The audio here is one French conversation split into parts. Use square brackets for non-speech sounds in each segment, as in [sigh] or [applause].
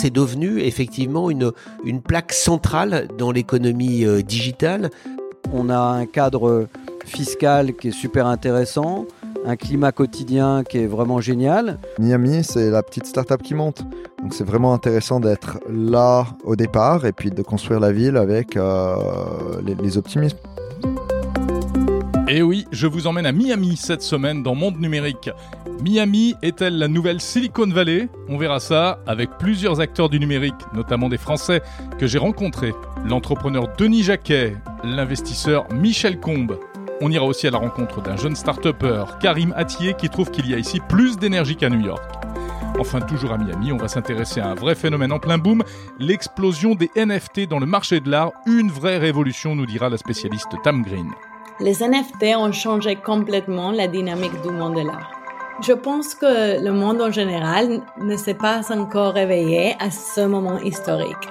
c'est devenu effectivement une, une plaque centrale dans l'économie euh, digitale. On a un cadre fiscal qui est super intéressant, un climat quotidien qui est vraiment génial. Miami, c'est la petite start-up qui monte. Donc c'est vraiment intéressant d'être là au départ et puis de construire la ville avec euh, les, les optimismes. Et eh oui, je vous emmène à Miami cette semaine dans Monde Numérique. Miami est-elle la nouvelle Silicon Valley? On verra ça avec plusieurs acteurs du numérique, notamment des Français que j'ai rencontrés. L'entrepreneur Denis Jacquet, l'investisseur Michel Combe. On ira aussi à la rencontre d'un jeune start-upper, Karim Attier, qui trouve qu'il y a ici plus d'énergie qu'à New York. Enfin, toujours à Miami, on va s'intéresser à un vrai phénomène en plein boom, l'explosion des NFT dans le marché de l'art, une vraie révolution, nous dira la spécialiste Tam Green les NFT ont changé complètement la dynamique du monde de l'art. Je pense que le monde en général ne s'est pas encore réveillé à ce moment historique.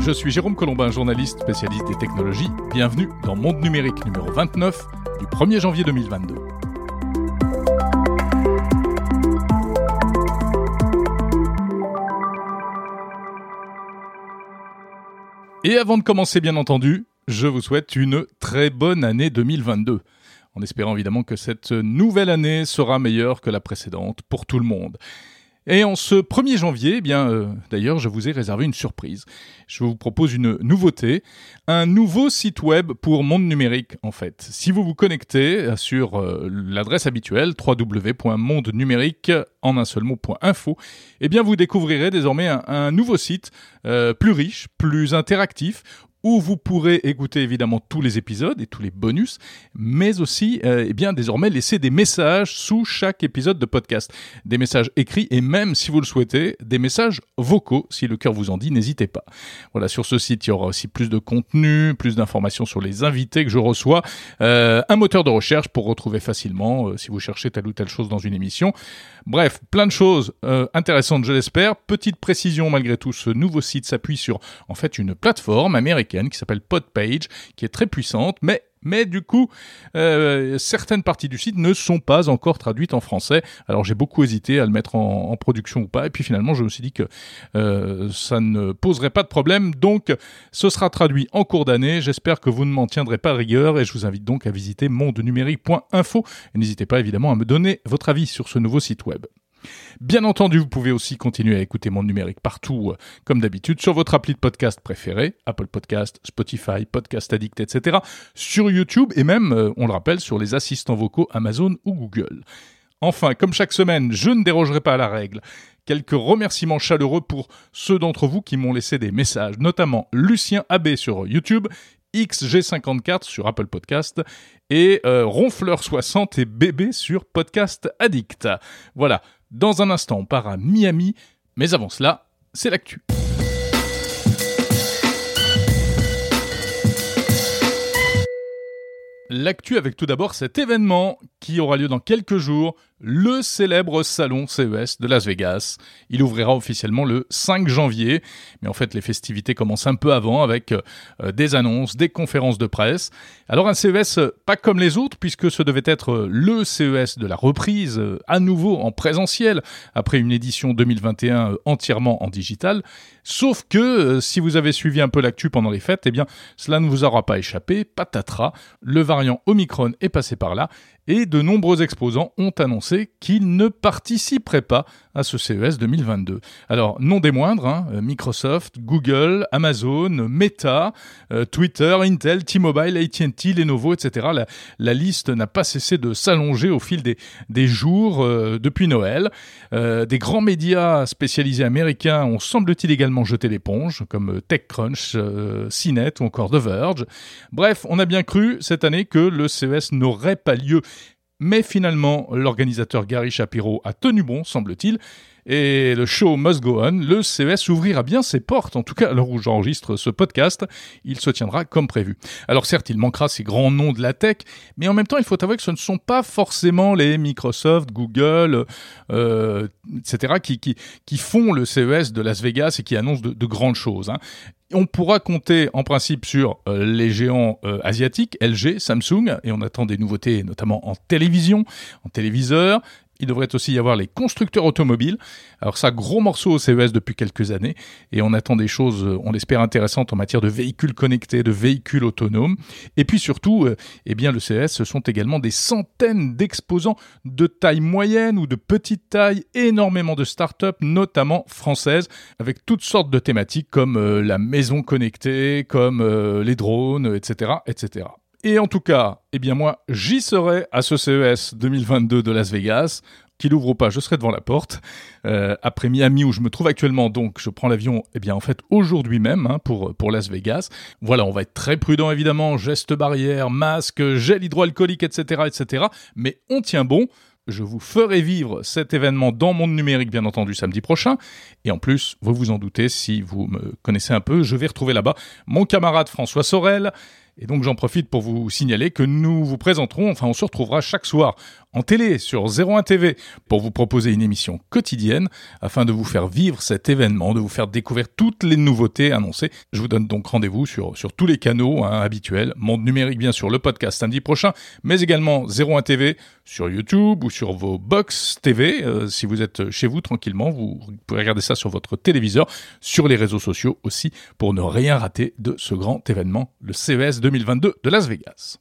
Je suis Jérôme Colombin, journaliste spécialiste des technologies. Bienvenue dans Monde numérique numéro 29 du 1er janvier 2022. Et avant de commencer, bien entendu, je vous souhaite une très bonne année 2022 en espérant évidemment que cette nouvelle année sera meilleure que la précédente pour tout le monde. Et en ce 1er janvier, eh bien, euh, d'ailleurs, je vous ai réservé une surprise. Je vous propose une nouveauté, un nouveau site web pour Monde Numérique, en fait. Si vous vous connectez sur euh, l'adresse habituelle, www.mondenumérique, en un seul mot.info, eh bien, vous découvrirez désormais un, nouveau site euh, plus riche, plus interactif, où vous pourrez écouter évidemment tous les épisodes et tous les bonus, mais aussi euh, eh bien désormais laisser des messages sous chaque épisode de podcast, des messages écrits et même si vous le souhaitez, des messages vocaux si le cœur vous en dit, n'hésitez pas. Voilà, sur ce site, il y aura aussi plus de contenu, plus d'informations sur les invités que je reçois, euh, un moteur de recherche pour retrouver facilement euh, si vous cherchez telle ou telle chose dans une émission. Bref, plein de choses intéressantes, je l'espère. Petite précision malgré tout, ce nouveau site s'appuie sur en fait une plateforme américaine qui s'appelle Podpage, qui est très puissante, mais mais du coup, euh, certaines parties du site ne sont pas encore traduites en français. Alors j'ai beaucoup hésité à le mettre en, production ou pas, et puis finalement je me suis dit que euh, ça ne poserait pas de problème. Donc ce sera traduit en cours d'année. J'espère que vous ne m'en tiendrez pas rigueur, et je vous invite donc à visiter mondenumérique.info. Et n'hésitez pas évidemment à me donner votre avis sur ce nouveau site web. Bien entendu, vous pouvez aussi continuer à écouter Monde Numérique partout, euh, comme d'habitude, sur votre appli de podcast préféré, Apple Podcast, Spotify, Podcast Addict, etc., sur YouTube et même, euh, on le rappelle, sur les assistants vocaux Amazon ou Google. Enfin, comme chaque semaine, je ne dérogerai pas à la règle. Quelques remerciements chaleureux pour ceux d'entre vous qui m'ont laissé des messages, notamment Lucien Abbé sur YouTube, XG54 sur Apple Podcast et euh, Ronfleur60 et Bébé sur Podcast Addict. Voilà, dans un instant, on part à Miami, mais avant cela, c'est l'actu. L'actu avec tout d'abord cet événement qui aura lieu dans quelques jours, le célèbre salon CES de Las Vegas. Il ouvrira officiellement le 5 janvier, mais en fait les festivités commencent un peu avant avec euh, des annonces, des conférences de presse. Alors un CES euh, pas comme les autres puisque ce devait être euh, le CES de la reprise à nouveau en présentiel après une édition 2021 entièrement en digital. Sauf que si vous avez suivi un peu l'actu pendant les fêtes, eh bien cela ne vous aura pas échappé, patatras, le variant Omicron est passé par là et de nombreux exposants ont annoncé qu'ils ne participeraient pas à ce CES 2022. Alors, non des moindres, hein, euh, Microsoft, Google, Amazon, Meta, euh, Twitter, Intel, T-Mobile, AT&T, Lenovo, etc. La, liste n'a pas cessé de s'allonger au fil des, jours euh, depuis Noël. des grands médias spécialisés américains ont semble-t-il également jeté l'éponge, comme TechCrunch, CNET ou encore The Verge. Bref, on a bien cru cette année que le CES n'aurait pas lieu mais finalement, l'organisateur Gary Shapiro a tenu bon, semble-t-il, et le show must go on. Le CES ouvrira bien ses portes, en tout cas à l'heure où j'enregistre ce podcast. Il se tiendra comme prévu. Alors certes, il manquera ces grands noms de la tech, mais en même temps, il faut avouer que ce ne sont pas forcément les Microsoft, Google, euh, etc., qui, font le CES de Las Vegas et qui annoncent de, grandes choses. Hein. On pourra compter en principe sur euh, les géants euh, asiatiques, LG, Samsung, et on attend des nouveautés notamment en télévision, en téléviseur, Il devrait aussi y avoir les constructeurs automobiles. Alors ça, gros morceau au CES depuis quelques années. Et on attend des choses, euh, on l'espère, intéressantes en matière de véhicules connectés, de véhicules autonomes. Et puis surtout, euh, eh bien, le CES, ce sont également des centaines d'exposants de taille moyenne ou de petite taille, énormément de start-up, notamment françaises, avec toutes sortes de thématiques comme euh, la maison connectée, comme les drones, etc., etc. Et en tout cas, eh bien moi, j'y serai à ce CES 2022 de Las Vegas. Qu'il ouvre ou pas, je serai devant la porte. Euh, après Miami où je me trouve actuellement, donc je prends l'avion, eh bien en fait aujourd'hui même hein, pour pour Las Vegas. Voilà, on va être très prudent évidemment, gestes barrières, masque, gel hydroalcoolique, etc., etc. Mais on tient bon. Je vous ferai vivre cet événement dans Monde Numérique, bien entendu, samedi prochain. Et en plus, vous vous en doutez, si vous me connaissez un peu, je vais retrouver là-bas mon camarade François Sorel, et donc j'en profite pour vous signaler que nous vous présenterons, enfin on se retrouvera chaque soir en télé sur 01 TV pour vous proposer une émission quotidienne afin de vous faire vivre cet événement, de vous faire découvrir toutes les nouveautés annoncées. Je vous donne donc rendez-vous sur, sur tous les canaux hein, habituels, Monde Numérique bien sûr, le podcast samedi prochain, mais également 01 TV sur YouTube ou sur vos box TV. Euh, si vous êtes chez vous tranquillement, vous pourrez regarder ça sur votre téléviseur, sur les réseaux sociaux aussi, pour ne rien rater de ce grand événement, le CES 2022 de Las Vegas.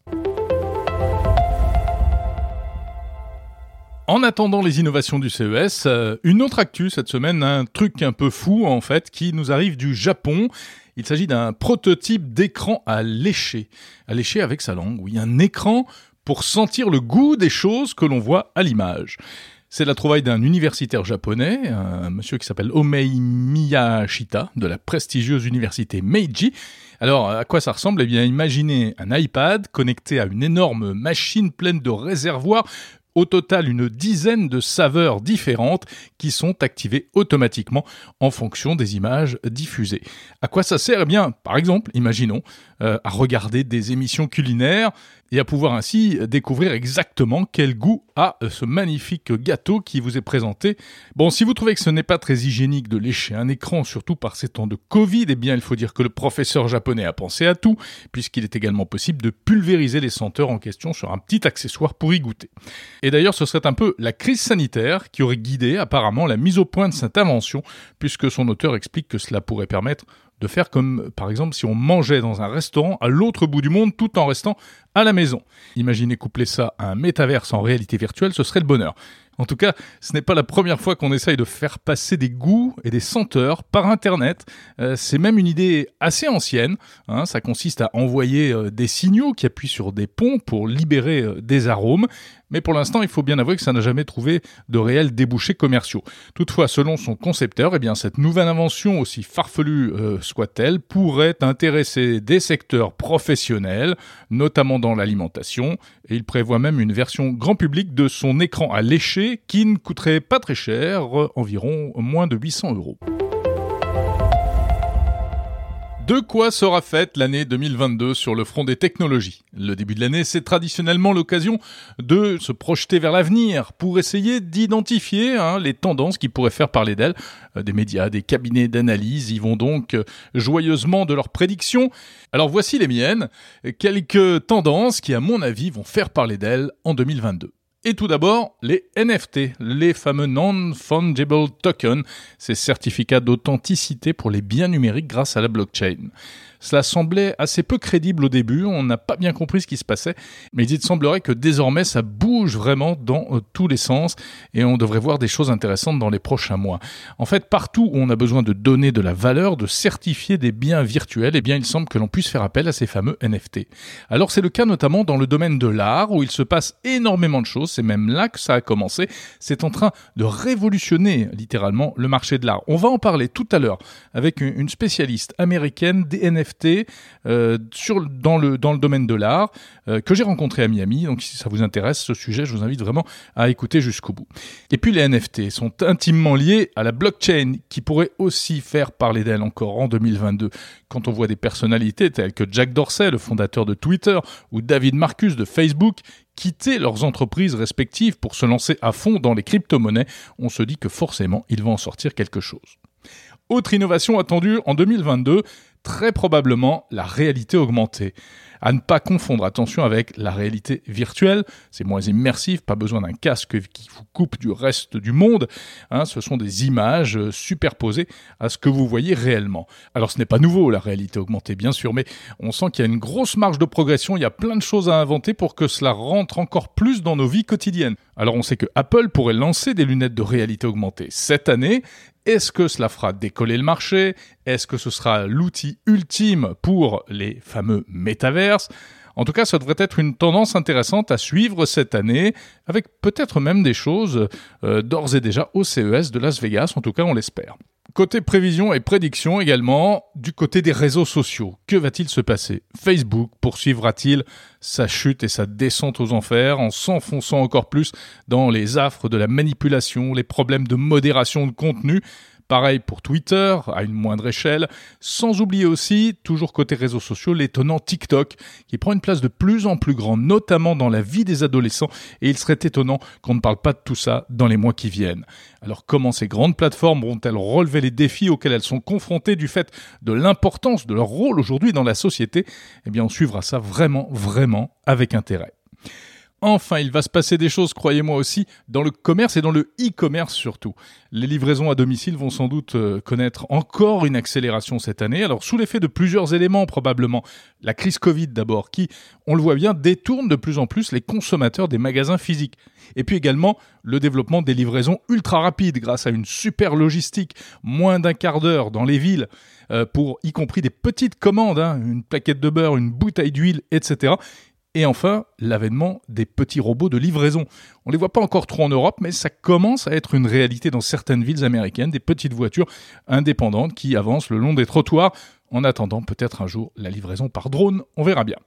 En attendant les innovations du CES, euh, une autre actu cette semaine, un truc un peu fou en fait, qui nous arrive du Japon. Il s'agit d'un prototype d'écran à lécher. À lécher avec sa langue, oui, un écran pour sentir le goût des choses que l'on voit à l'image. C'est la trouvaille d'un universitaire japonais, un monsieur qui s'appelle Omei Miyashita, de la prestigieuse université Meiji. Alors, à quoi ça ressemble? Eh bien, imaginez un iPad connecté à une énorme machine pleine de réservoirs au total une dizaine de saveurs différentes qui sont activées automatiquement en fonction des images diffusées. À quoi ça sert? Eh bien, par exemple, imaginons, euh, à regarder des émissions culinaires et à pouvoir ainsi découvrir exactement quel goût a euh, ce magnifique gâteau qui vous est présenté. Bon, si vous trouvez que ce n'est pas très hygiénique de lécher un écran, surtout par ces temps de Covid, eh bien il faut dire que le professeur japonais a pensé à tout, puisqu'il est également possible de pulvériser les senteurs en question sur un petit accessoire pour y goûter. Et d'ailleurs, ce serait un peu la crise sanitaire qui aurait guidé apparemment la mise au point de cette invention, puisque son auteur explique que cela pourrait permettre de faire comme, par exemple, si on mangeait dans un restaurant à l'autre bout du monde tout en restant à la maison. Imaginez coupler ça à un métaverse en réalité virtuelle, ce serait le bonheur. En tout cas, ce n'est pas la première fois qu'on essaye de faire passer des goûts et des senteurs par Internet. Euh, c'est même une idée assez ancienne. Hein. ça consiste à envoyer euh, des signaux qui appuient sur des ponts pour libérer euh, des arômes. Mais pour l'instant, il faut bien avouer que ça n'a jamais trouvé de réels débouchés commerciaux. Toutefois, selon son concepteur, eh bien, cette nouvelle invention, aussi farfelue soit-elle, pourrait intéresser des secteurs professionnels, notamment dans l'alimentation, et il prévoit même une version grand public de son écran à lécher qui ne coûterait pas très cher, environ moins de 800 euros. De quoi sera faite l'année 2022 sur le front des technologies? Le début de l'année, c'est traditionnellement l'occasion de se projeter vers l'avenir pour essayer d'identifier hein, les tendances qui pourraient faire parler d'elles. Euh, des médias, des cabinets d'analyse y vont donc euh, joyeusement de leurs prédictions. Alors voici les miennes, quelques tendances qui à mon avis vont faire parler d'elles en 2022. Et tout d'abord, les NFT, les fameux Non-Fungible Tokens, ces certificats d'authenticité pour les biens numériques grâce à la blockchain. Cela semblait assez peu crédible au début, on n'a pas bien compris ce qui se passait, mais il semblerait que désormais ça bouge vraiment dans euh, tous les sens et on devrait voir des choses intéressantes dans les prochains mois. En fait, partout où on a besoin de donner de la valeur, de certifier des biens virtuels, eh bien il semble que l'on puisse faire appel à ces fameux NFT. Alors c'est le cas notamment dans le domaine de l'art où il se passe énormément de choses, c'est même là que ça a commencé, c'est en train de révolutionner littéralement le marché de l'art. On va en parler tout à l'heure avec une spécialiste américaine des NFT euh, dans, le, dans le domaine de l'art euh, que j'ai rencontré à Miami. Donc si ça vous intéresse ce sujet, je vous invite vraiment à écouter jusqu'au bout. Et puis les NFT sont intimement liés à la blockchain qui pourrait aussi faire parler d'elle encore en 2022. Quand on voit des personnalités telles que Jack Dorsey, le fondateur de Twitter, ou David Marcus de Facebook, quitter leurs entreprises respectives pour se lancer à fond dans les crypto-monnaies, on se dit que forcément il va en sortir quelque chose. Autre innovation attendue en 2022, très probablement la réalité augmentée. À ne pas confondre, attention, avec la réalité virtuelle. C'est moins immersif, pas besoin d'un casque qui vous coupe du reste du monde. Hein. ce sont des images euh, superposées à ce que vous voyez réellement. Alors ce n'est pas nouveau, la réalité augmentée, bien sûr, mais on sent qu'il y a une grosse marge de progression. Il y a plein de choses à inventer pour que cela rentre encore plus dans nos vies quotidiennes. Alors on sait que Apple pourrait lancer des lunettes de réalité augmentée cette année est-ce que cela fera décoller le marché? Est-ce que ce sera l'outil ultime pour les fameux en tout cas, ça devrait être une tendance intéressante à suivre cette année, avec peut-être même des choses euh, d'ores et déjà au CES de Las Vegas, en tout cas on l'espère. Côté prévision et prédiction également, du côté des réseaux sociaux, que va-t-il se passer? Facebook poursuivra-t-il sa chute et sa descente aux enfers en s'enfonçant encore plus dans les affres de la manipulation, les problèmes de modération de contenu? Pareil pour Twitter, à une moindre échelle, sans oublier aussi, toujours côté réseaux sociaux, l'étonnant TikTok, qui prend une place de plus en plus grande, notamment dans la vie des adolescents, et il serait étonnant qu'on ne parle pas de tout ça dans les mois qui viennent. Alors comment ces grandes plateformes vont-elles relever les défis auxquels elles sont confrontées du fait de l'importance de leur rôle aujourd'hui dans la société? Eh bien on suivra ça vraiment, vraiment avec intérêt. Enfin, il va se passer des choses, croyez-moi aussi, dans le commerce et dans le e-commerce surtout. Les livraisons à domicile vont sans doute euh, connaître encore une accélération cette année. Alors, sous l'effet de plusieurs éléments probablement. La crise Covid d'abord, qui, on le voit bien, détourne de plus en plus les consommateurs des magasins physiques. Et puis également le développement des livraisons ultra rapides grâce à une super logistique, moins d'un quart d'heure dans les villes euh, pour y compris des petites commandes, hein, une plaquette de beurre, une bouteille d'huile, etc. Et enfin, l'avènement des petits robots de livraison. On ne les voit pas encore trop en Europe, mais ça commence à être une réalité dans certaines villes américaines, des petites voitures indépendantes qui avancent le long des trottoirs en attendant peut-être un jour la livraison par drone, on verra bien.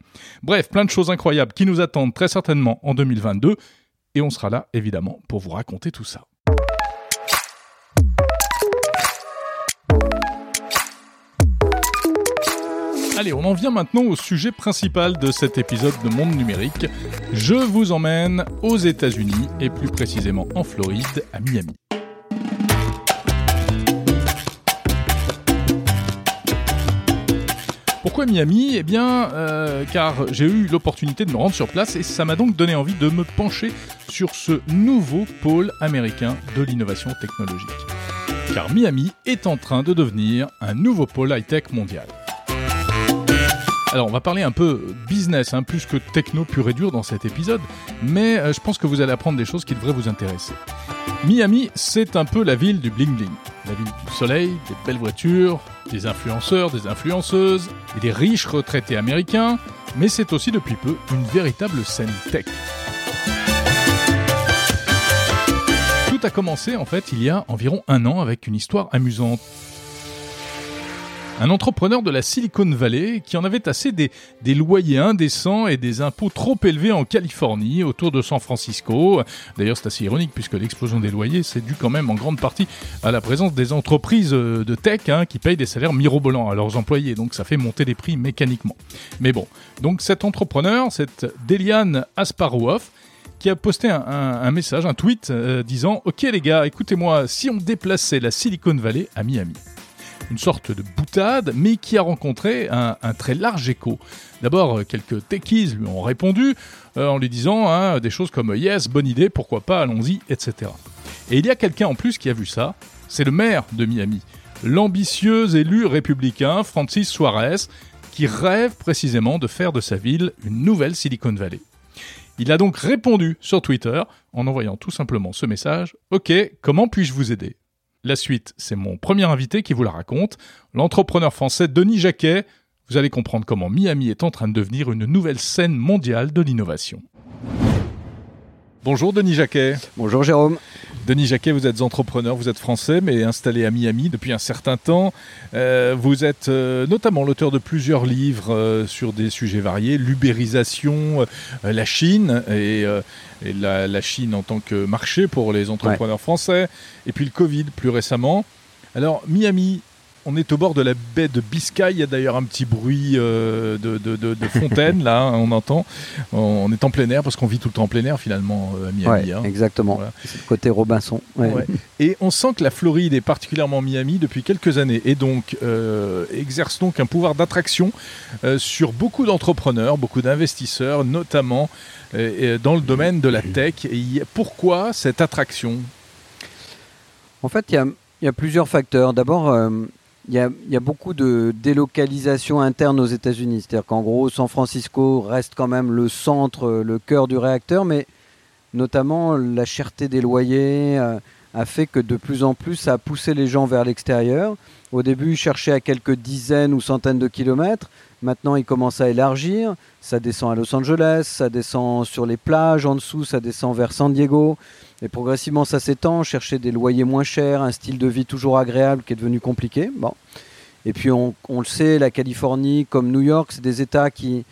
Bref, plein de choses incroyables qui nous attendent très certainement en 2022, et on sera là évidemment pour vous raconter tout ça. Allez, on en vient maintenant au sujet principal de cet épisode de Monde Numérique. Je vous emmène aux États-Unis et plus précisément en Floride, à Miami. Pourquoi Miami? Eh bien, euh, car j'ai eu l'opportunité de me rendre sur place et ça m'a donc donné envie de me pencher sur ce nouveau pôle américain de l'innovation technologique. Car Miami est en train de devenir un nouveau pôle high-tech mondial. Alors, on va parler un peu business, hein, plus que techno pur et dur dans cet épisode, mais euh, je pense que vous allez apprendre des choses qui devraient vous intéresser. Miami, c'est un peu la ville du bling bling, la ville du soleil, des belles voitures, des influenceurs, des influenceuses et des riches retraités américains, mais c'est aussi depuis peu une véritable scène tech. Tout a commencé en fait il y a environ un an avec une histoire amusante. Un entrepreneur de la Silicon Valley qui en avait assez des, loyers indécents et des impôts trop élevés en Californie, autour de San Francisco. D'ailleurs, c'est assez ironique puisque l'explosion des loyers, c'est dû quand même en grande partie à la présence des entreprises euh, de tech hein, qui payent des salaires mirobolants à leurs employés. Donc ça fait monter les prix mécaniquement. Mais bon, donc cet entrepreneur, cette Deliane Asparoff, qui a posté un, message, un tweet euh, disant Ok les gars, écoutez-moi, si on déplaçait la Silicon Valley à Miami une sorte de boutade, mais qui a rencontré un, très large écho. D'abord, euh, quelques techies lui ont répondu euh, en lui disant hein, des choses comme Yes, bonne idée, pourquoi pas, allons-y, etc. Et il y a quelqu'un en plus qui a vu ça, c'est le maire de Miami, l'ambitieux élu républicain Francis Suarez, qui rêve précisément de faire de sa ville une nouvelle Silicon Valley. Il a donc répondu sur Twitter en envoyant tout simplement ce message Ok, comment puis-je vous aider? La suite, c'est mon premier invité qui vous la raconte, l'entrepreneur français Denis Jacquet. Vous allez comprendre comment Miami est en train de devenir une nouvelle scène mondiale de l'innovation. Bonjour Denis Jacquet. Bonjour Jérôme. Denis Jacquet, vous êtes entrepreneur, vous êtes français, mais installé à Miami depuis un certain temps. Euh, vous êtes euh, notamment l'auteur de plusieurs livres euh, sur des sujets variés, l'ubérisation, la Chine et, la, Chine en tant que marché pour les entrepreneurs français, et puis le Covid plus récemment. Alors Miami, On est au bord de la baie de Biscay. Il y a d'ailleurs un petit bruit euh, de, de, de, de fontaine, là, hein, on entend. On est en plein air parce qu'on vit tout le temps en plein air, finalement, euh, à Miami. Ouais, hein. exactement. Voilà. C'est le côté Robinson. Ouais. Ouais. Et on sent que la Floride est particulièrement Miami depuis quelques années et donc euh, exerce donc un pouvoir d'attraction euh, sur beaucoup d'entrepreneurs, beaucoup d'investisseurs, notamment dans le domaine de la tech. Et y pourquoi cette attraction? En fait, il y a, il y a plusieurs facteurs. D'abord, il y, a, beaucoup de délocalisation interne aux États-Unis. C'est-à-dire qu'en gros, San Francisco reste quand même le centre, le cœur du réacteur, mais notamment la cherté des loyers euh, a fait que de plus en plus, ça a poussé les gens vers l'extérieur. Au début, ils cherchaient à quelques dizaines ou centaines de kilomètres. Maintenant, ils commencent à élargir. Ça descend à Los Angeles, ça descend sur les plages en dessous, ça descend vers San Diego. Et progressivement, ça s'étend. Chercher des loyers moins chers, un style de vie toujours agréable qui est devenu compliqué. Bon. Et puis, on, le sait, la Californie, comme New York, c'est des États qui,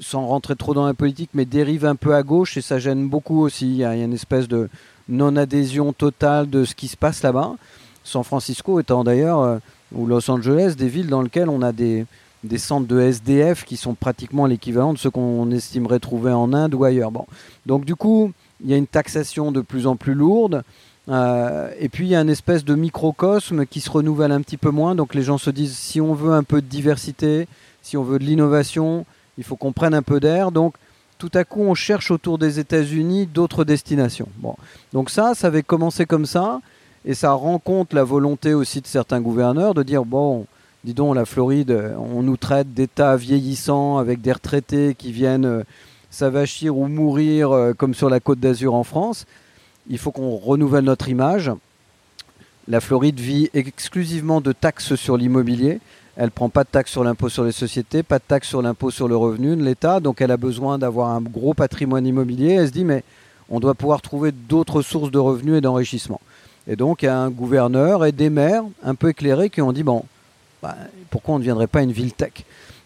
sans rentrer trop dans la politique, mais dérivent un peu à gauche et ça gêne beaucoup aussi. Il y a, une espèce de non-adhésion totale de ce qui se passe là-bas. San Francisco étant d'ailleurs, euh, ou Los Angeles, des villes dans lesquelles on a des, des centres de SDF qui sont pratiquement l'équivalent de ceux qu'on estimerait trouver en Inde ou ailleurs. Bon. Donc du coup, il y a une taxation de plus en plus lourde. euh, et puis il y a une espèce de microcosme qui se renouvelle un petit peu moins. Donc les gens se disent si on veut un peu de diversité, si on veut de l'innovation, il faut qu'on prenne un peu d'air. Donc tout à coup, on cherche autour des États-Unis d'autres destinations. Bon. Donc ça, ça avait commencé comme ça. Et ça rend compte la volonté aussi de certains gouverneurs de dire bon, dis donc, la Floride, euh, on nous traite d'États vieillissants avec des retraités qui viennent euh, s'avachir ou mourir euh, comme sur la côte d'Azur en France. Il faut qu'on renouvelle notre image. La Floride vit exclusivement de taxes sur l'immobilier. Elle prend pas de taxes sur l'impôt sur les sociétés, pas de taxes sur l'impôt sur le revenu de l'État. Donc elle a besoin d'avoir un gros patrimoine immobilier. Elle se dit mais on doit pouvoir trouver d'autres sources de revenus et d'enrichissement. Et donc il y a un gouverneur et des maires un peu éclairés qui ont dit bon, bah, pourquoi on ne deviendrait pas une ville tech?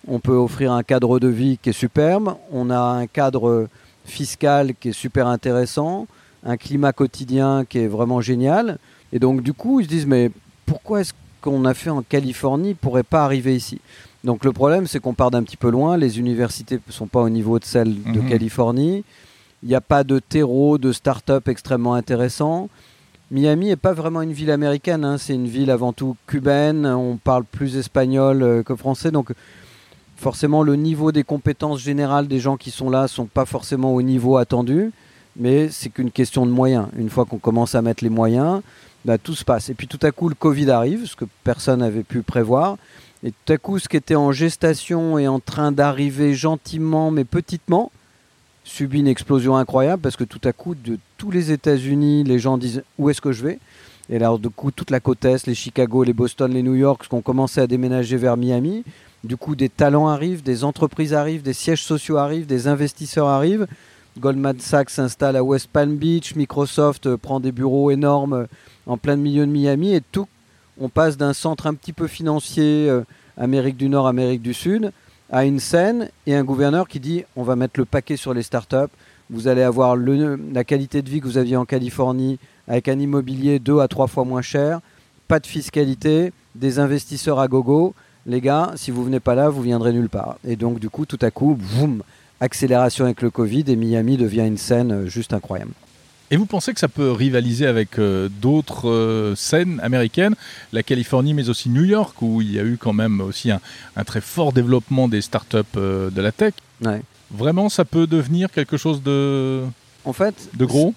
On peut offrir un cadre de vie qui est superbe, on a un cadre fiscal qui est super intéressant, un climat quotidien qui est vraiment génial. Et donc du coup ils se disent mais pourquoi est-ce qu'on a fait en Californie pourrait pas arriver ici? Donc le problème c'est qu'on part d'un petit peu loin, les universités ne sont pas au niveau de celles de Mhm. Californie, il n'y a pas de terreau, de start-up extrêmement intéressant. Miami n'est pas vraiment une ville américaine, hein, c'est une ville avant tout cubaine, on parle plus espagnol euh, que français, donc forcément le niveau des compétences générales des gens qui sont là sont pas forcément au niveau attendu, mais c'est qu'une question de moyens. Une fois qu'on commence à mettre les moyens, bah, tout se passe. Et puis tout à coup le Covid arrive, ce que personne n'avait pu prévoir, et tout à coup ce qui était en gestation est en train d'arriver gentiment mais petitement, subit une explosion incroyable parce que tout à coup, de tous les États-Unis, les gens disent où est-ce que je vais? Et alors, du coup, toute la côte Est, les Chicago, les Boston, les New York, qui ont commencé à déménager vers Miami. Du coup, des talents arrivent, des entreprises arrivent, des sièges sociaux arrivent, des investisseurs arrivent. Goldman Sachs s'installe à West Palm Beach, Microsoft euh, prend des bureaux énormes euh, en plein milieu de Miami et tout, on passe d'un centre un petit peu financier, euh, Amérique du Nord, Amérique du Sud, à une scène et un gouverneur qui dit on va mettre le paquet sur les startups, vous allez avoir la qualité de vie que vous aviez en Californie avec un immobilier deux à trois fois moins cher, pas de fiscalité, des investisseurs à gogo. Les gars, si vous venez pas là, vous viendrez nulle part. Et donc du coup, tout à coup, boum, accélération avec le Covid et Miami devient une scène euh, juste incroyable. Et vous pensez que ça peut rivaliser avec euh, d'autres euh, scènes américaines, la Californie, mais aussi New York, où il y a eu quand même aussi un, un très fort développement des startups euh, de la tech Ouais. Vraiment, ça peut devenir quelque chose de, En fait, de gros?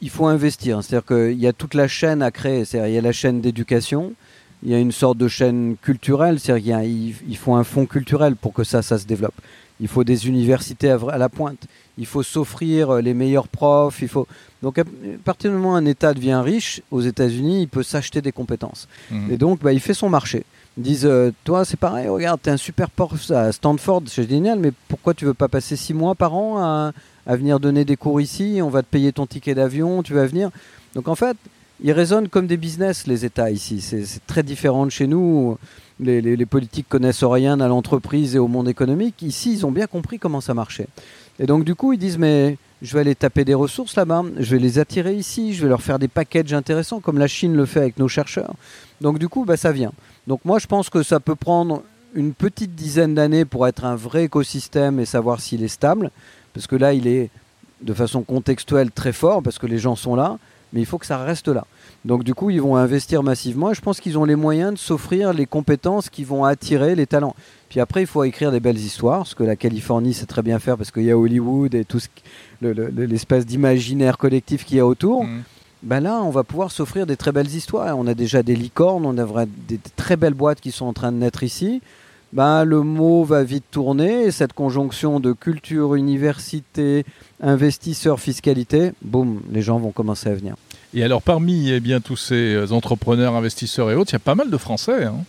il faut investir. C'est-à-dire qu'il y a toute la chaîne à créer. C'est-à-dire il y a la chaîne d'éducation, il y a une sorte de chaîne culturelle. C'est-à-dire qu'il faut un fonds culturel pour que ça, ça se développe. Il faut des universités à la pointe. Il faut s'offrir euh, les meilleurs profs. Il faut donc à à partir du moment où un État devient riche aux États-Unis, il peut s'acheter des compétences. Mhm. Et donc, bah, il fait son marché. Ils disent, euh, toi, c'est pareil, regarde, t'es un super prof à Stanford, c'est génial, mais pourquoi tu veux pas passer six mois par an à, à venir donner des cours ici On va te payer ton ticket d'avion, tu vas venir. Donc, en fait, ils raisonnent comme des business, les États ici. C'est c'est très différent de chez nous. Les, les- les politiques connaissent rien à l'entreprise et au monde économique. Ici, ils ont bien compris comment ça marchait. Et donc, du coup, ils disent, mais je vais aller taper des ressources là-bas, je vais les attirer ici, je vais leur faire des packages intéressants comme la Chine le fait avec nos chercheurs. Donc du coup, bah, ça vient. Donc moi, je pense que ça peut prendre une petite dizaine d'années pour être un vrai écosystème et savoir s'il est stable, parce que là, il est de façon contextuelle très fort, parce que les gens sont là, mais il faut que ça reste là. Donc du coup, ils vont investir massivement et je pense qu'ils ont les moyens de s'offrir les compétences qui vont attirer les talents. Puis après, il faut écrire des belles histoires, ce que la Californie sait très bien faire parce qu'il y a Hollywood et tout l'espèce d'imaginaire collectif qu'il y a autour. Mmh. Ben là, on va pouvoir s'offrir des très belles histoires. On a déjà des licornes, on a des, très belles boîtes qui sont en train de naître ici. Ben, le mot va vite tourner et cette conjonction de culture, université, investisseurs, fiscalité, boum, les gens vont commencer à venir. Et alors, parmi eh bien, tous ces entrepreneurs, investisseurs et autres, il y a pas mal de Français. Hein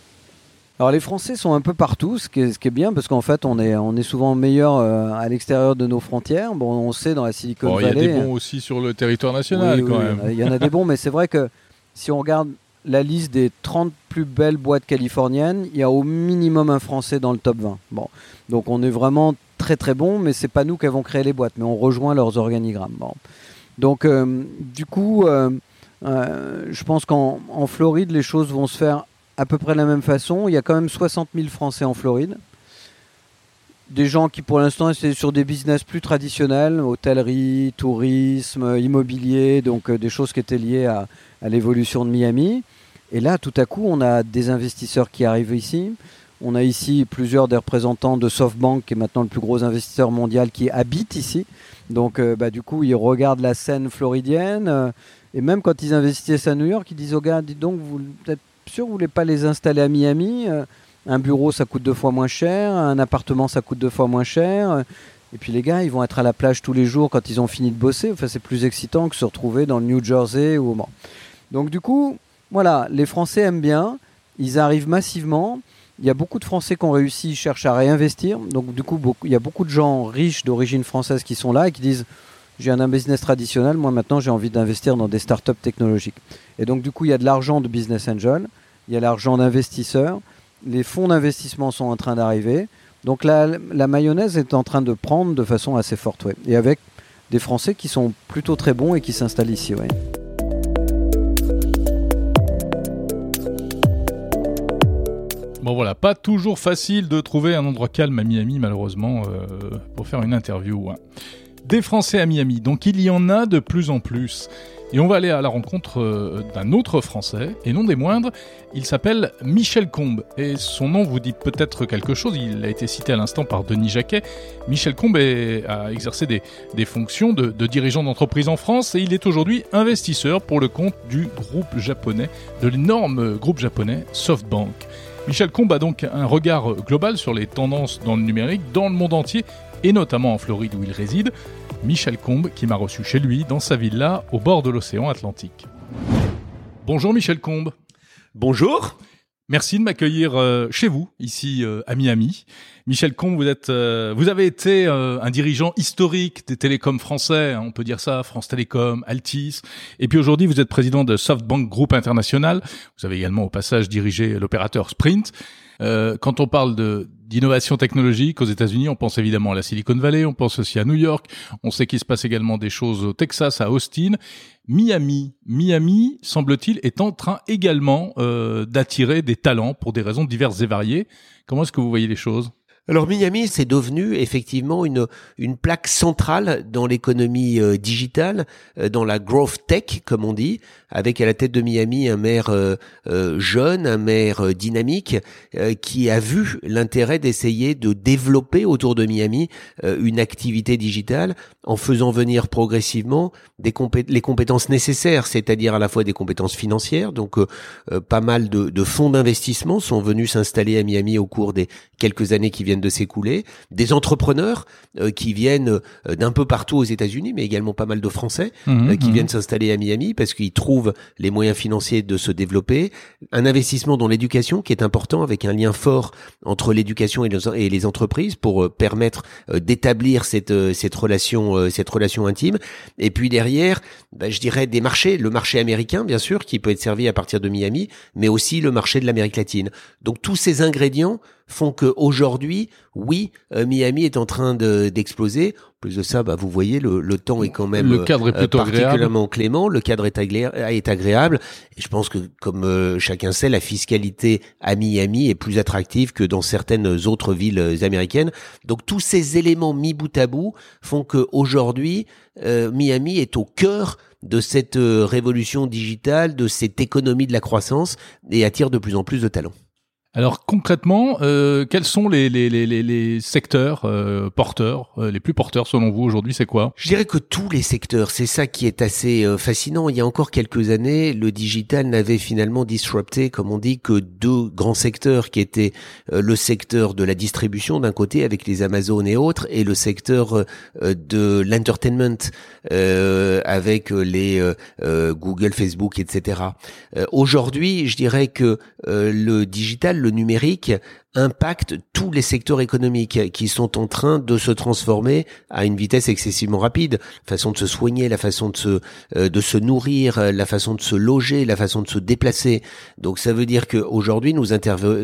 alors les Français sont un peu partout, ce qui est, bien parce qu'en fait on est, on est souvent meilleur euh, à l'extérieur de nos frontières. Bon, on sait dans la Silicon Valley. Il y a des bons aussi sur le territoire national quand même. Il y en a des bons, mais c'est vrai que si on regarde la liste des 30 plus belles boîtes californiennes, il y a au minimum un Français dans le top 20. Bon, donc on est vraiment très très bon, mais c'est pas nous qui avons créé les boîtes, mais on rejoint leurs organigrammes. Bon. Donc euh, du coup, euh, je pense qu'en Floride, les choses vont se faire à peu près de la même façon. Il y a quand même 60 000 Français en Floride. Des gens qui pour l'instant c'est sur des business plus traditionnels, hôtellerie, tourisme, immobilier, donc euh, des choses qui étaient liées à, l'évolution de Miami. Et là, tout à coup, on a des investisseurs qui arrivent ici. On a ici plusieurs des représentants de SoftBank, qui est maintenant le plus gros investisseur mondial, qui habitent ici. Donc, euh, bah, du coup, ils regardent la scène floridienne. Euh, et même quand ils investissent à New York, ils disent aux gars, dites donc, vous peut-être sûr, vous voulez pas les installer à Miami euh, Un bureau, ça coûte deux fois moins cher. Un appartement, ça coûte deux fois moins cher. Et puis les gars, ils vont être à la plage tous les jours quand ils ont fini de bosser. Enfin, c'est plus excitant que se retrouver dans le New Jersey ou au Donc du coup, voilà, les Français aiment bien. Ils arrivent massivement. Il y a beaucoup de Français qui ont réussi, cherchent à réinvestir. Donc du coup, il y a beaucoup de gens riches d'origine française qui sont là et qui disent j'ai un business traditionnel, moi maintenant j'ai envie d'investir dans des startups technologiques. Et donc du coup, il y a de l'argent de business angel, il y a l'argent d'investisseurs, les fonds d'investissement sont en train d'arriver. Donc la, mayonnaise est en train de prendre de façon assez forte, et avec des Français qui sont plutôt très bons et qui s'installent ici. Ouais. Bon voilà, pas toujours facile de trouver un endroit calme à Miami malheureusement euh, pour faire une interview. Hein des Français à Miami. Donc il y en a de plus en plus. Et on va aller à la rencontre euh, d'un autre Français, et non des moindres. Il s'appelle Michel Combe. Et son nom vous dit peut-être quelque chose. Il a été cité à l'instant par Denis Jacquet. Michel Combe a exercé des, fonctions de, de dirigeant d'entreprise en France et il est aujourd'hui investisseur pour le compte du groupe japonais, de l'énorme groupe japonais SoftBank. Michel Combe a donc un regard global sur les tendances dans le numérique dans le monde entier et notamment en Floride où il réside. Michel Combe qui m'a reçu chez lui dans sa villa au bord de l'océan Atlantique. Bonjour Michel Combe. Bonjour. Merci de m'accueillir euh, chez vous, ici euh, à Miami. Michel Combe, vous êtes, euh, vous avez été un dirigeant historique des télécoms français, hein, on peut dire ça, France Télécom, Altis. Et puis aujourd'hui, vous êtes président de SoftBank Group International. Vous avez également au passage dirigé l'opérateur Sprint. quand on parle de d'innovation technologique aux États-Unis, on pense évidemment à la Silicon Valley, on pense aussi à New York, on sait qu'il se passe également des choses au Texas, à Austin. Miami, Miami, semble-t-il, est en train également euh, d'attirer des talents pour des raisons diverses et variées. Comment est-ce que vous voyez les choses? Alors Miami, c'est devenu effectivement une, une plaque centrale dans l'économie euh, digitale, euh, dans la growth tech, comme on dit, avec à la tête de Miami un maire euh, jeune, un maire dynamique, qui a vu l'intérêt d'essayer de développer autour de Miami une activité digitale en faisant venir progressivement des les compétences nécessaires, c'est-à-dire à la fois des compétences financières, donc pas mal de, de fonds d'investissement sont venus s'installer à Miami au cours des quelques années qui viennent de s'écouler, des entrepreneurs euh, qui viennent euh, d'un peu partout aux États-Unis, mais également pas mal de Français mmh, euh, qui mmh. viennent s'installer à Miami parce qu'ils trouvent les moyens financiers de se développer, un investissement dans l'éducation qui est important avec un lien fort entre l'éducation et, les entreprises pour permettre d'établir cette cette relation cette relation intime. Et puis derrière bah, je dirais des marchés le marché américain bien sûr qui peut être servi à partir de Miami mais aussi le marché de l'Amérique latine. Donc tous ces ingrédients font que aujourd'hui, oui, euh, Miami est en train d'exploser. Plus de ça, bah, vous voyez, le, le temps est quand même Le cadre est euh, plutôt particulièrement clément. Le cadre est, agré- est agréable. Et je pense que, comme euh, chacun sait, la fiscalité à Miami est plus attractive que dans certaines autres villes américaines. Donc tous ces éléments mis bout à bout font que aujourd'hui, euh, Miami est au cœur de cette révolution digitale, de cette économie de la croissance et attire de plus en plus de talents. Alors concrètement, euh, quels sont les, les, les, les, secteurs euh, porteurs, euh, les plus porteurs selon vous aujourd'hui C'est quoi? Je dirais que tous les secteurs, c'est ça qui est assez euh, fascinant. Il y a encore quelques années, le digital n'avait finalement disrupté, comme on dit, que deux grands secteurs qui étaient euh, le secteur de la distribution d'un côté avec les Amazon et autres, et le secteur euh, de l'entertainment avec les Google, Facebook, etc. Aujourd'hui, je dirais que le digital, le numérique, impacte tous les secteurs économiques qui sont en train de se transformer à une vitesse excessivement rapide. La façon de se soigner, la façon de se euh, de se nourrir, euh, la façon de se loger, la façon de se déplacer. Donc ça veut dire qu'aujourd'hui nous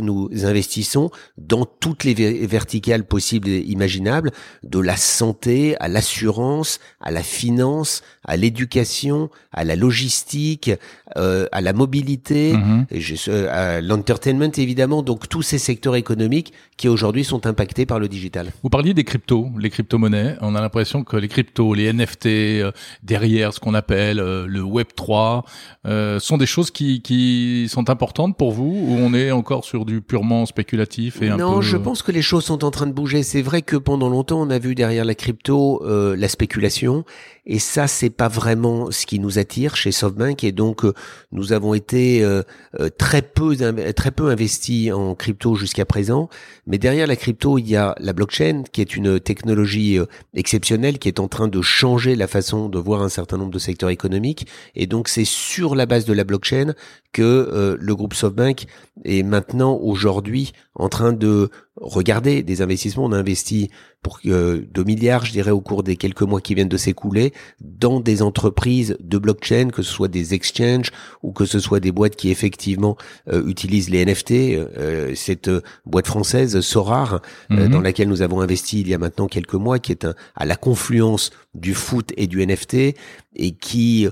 nous investissons dans toutes les ver- verticales possibles et imaginables, de la santé à l'assurance, à la finance, à l'éducation, à la logistique, euh, à la mobilité, et je- euh, à l'entertainment évidemment. Donc tous ces secteurs économiques qui aujourd'hui sont impactés par le digital. Vous parliez des cryptos, les crypto-monnaies. On a l'impression que les cryptos, les NFT, euh, derrière ce qu'on appelle euh, le Web 3, euh, sont des choses qui, qui sont importantes pour vous ou on est encore sur du purement spéculatif et un non, peu... je pense que les choses sont en train de bouger. C'est vrai que pendant longtemps, on a vu derrière la crypto euh, la spéculation, et ça, c'est pas vraiment ce qui nous attire chez SoftBank. Et donc, euh, nous avons été euh, euh, très peu très peu investis en crypto jusqu'à présent. Mais derrière la crypto, il y a la blockchain, qui est une technologie euh, exceptionnelle, qui est en train de changer la façon de voir un certain nombre de secteurs économiques. Et donc, c'est sur la base de la blockchain que le groupe SoftBank est maintenant aujourd'hui en train de regarder des investissements. On a investi pour euh, 2 milliards, je dirais, au cours des quelques mois qui viennent de s'écouler, dans des entreprises de blockchain, que ce soit des exchanges ou que ce soit des boîtes qui effectivement euh, utilisent les NFT. Euh, cette euh, boîte française, Sorar, euh, Mhm. dans laquelle nous avons investi il y a maintenant quelques mois, qui est un- à la confluence du foot et du NFT et qui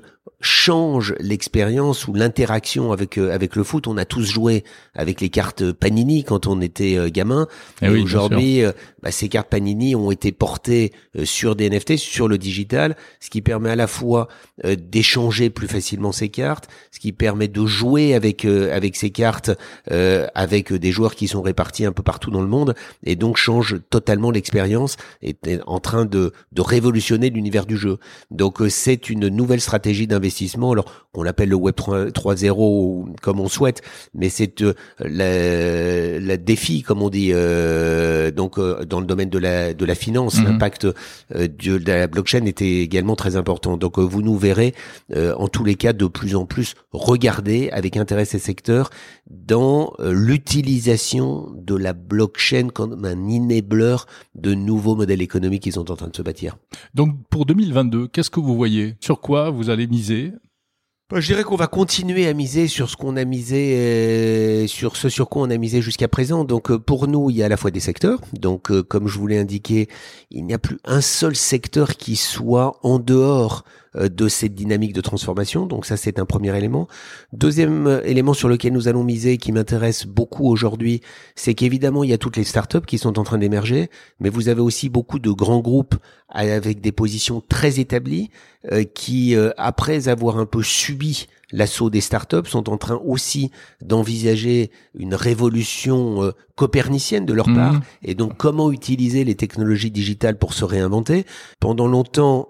change l'expérience ou l'interaction avec euh, avec le foot. On a tous joué avec les cartes Panini quand on était euh, gamin. Eh Et oui, aujourd'hui, bah, ces cartes Panini ont été portées euh, sur des NFT, sur le digital, ce qui permet à la fois euh, d'échanger plus facilement ces cartes, ce qui permet de jouer avec euh, avec ces cartes avec des joueurs qui sont répartis un peu partout dans le monde, et donc change totalement l'expérience est en train de de révolutionner l'univers du jeu. Donc c'est une nouvelle stratégie d'investissement, alors qu'on l'appelle le Web 3 3.0 ou comme on souhaite, mais c'est la, la défi, comme on dit, donc euh, dans le domaine de la de la finance, Mhm. l'impact euh, de, de la blockchain était également très important. Donc euh, vous nous verrez euh, en tous les cas de plus en plus regarder avec intérêt ces secteurs dans l'utilisation de la blockchain comme un enabler de nouveaux modèles économiques qui sont en train de se bâtir. Donc pour 2022, qu'est-ce que vous voyez? Sur quoi vous allez miser? Je dirais qu'on va continuer à miser sur ce qu'on a misé, euh, sur ce sur quoi on a misé jusqu'à présent. Donc euh, pour nous, il y a à la fois des secteurs. Donc euh, comme je vous l'ai indiqué, il n'y a plus un seul secteur qui soit en dehors de cette dynamique de transformation. Donc ça, c'est un premier élément. Deuxième euh, élément sur lequel nous allons miser, qui m'intéresse beaucoup aujourd'hui, c'est qu'évidemment, il y a toutes les startups qui sont en train d'émerger, mais vous avez aussi beaucoup de grands groupes avec des positions très établies euh, qui, euh, après avoir un peu subi l'assaut des startups, sont en train aussi d'envisager une révolution euh, copernicienne de leur Mhm. part. Et donc, comment utiliser les technologies digitales pour se réinventer? Pendant longtemps,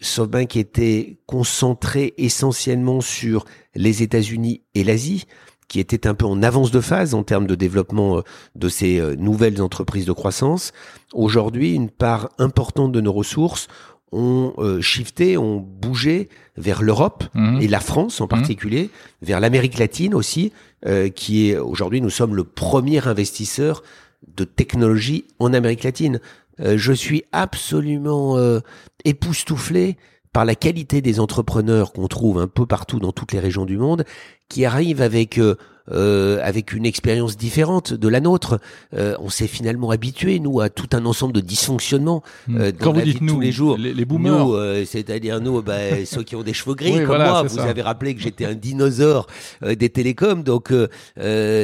euh, SoftBank était concentré essentiellement sur les États-Unis et l'Asie qui étaient un peu en avance de phase en termes de développement euh, de ces euh, nouvelles entreprises de croissance. Aujourd'hui, une part importante de nos ressources ont euh, shifté, ont bougé vers l'Europe Mhm. et la France en particulier, vers l'Amérique latine aussi, euh, qui est aujourd'hui nous sommes le premier investisseur de technologie en Amérique latine. Euh, je suis absolument euh, époustouflé par la qualité des entrepreneurs qu'on trouve un peu partout dans toutes les régions du monde, qui arrivent avec euh, avec une expérience différente de la nôtre. on s'est finalement habitué, nous, à tout un ensemble de dysfonctionnements hmm. dans Quand la vous dites nous, tous les jours. Les, boomers. c'est-à-dire nous, bah, [laughs] ceux qui ont des cheveux gris comme moi. Vous avez rappelé que j'étais un dinosaure des télécoms, donc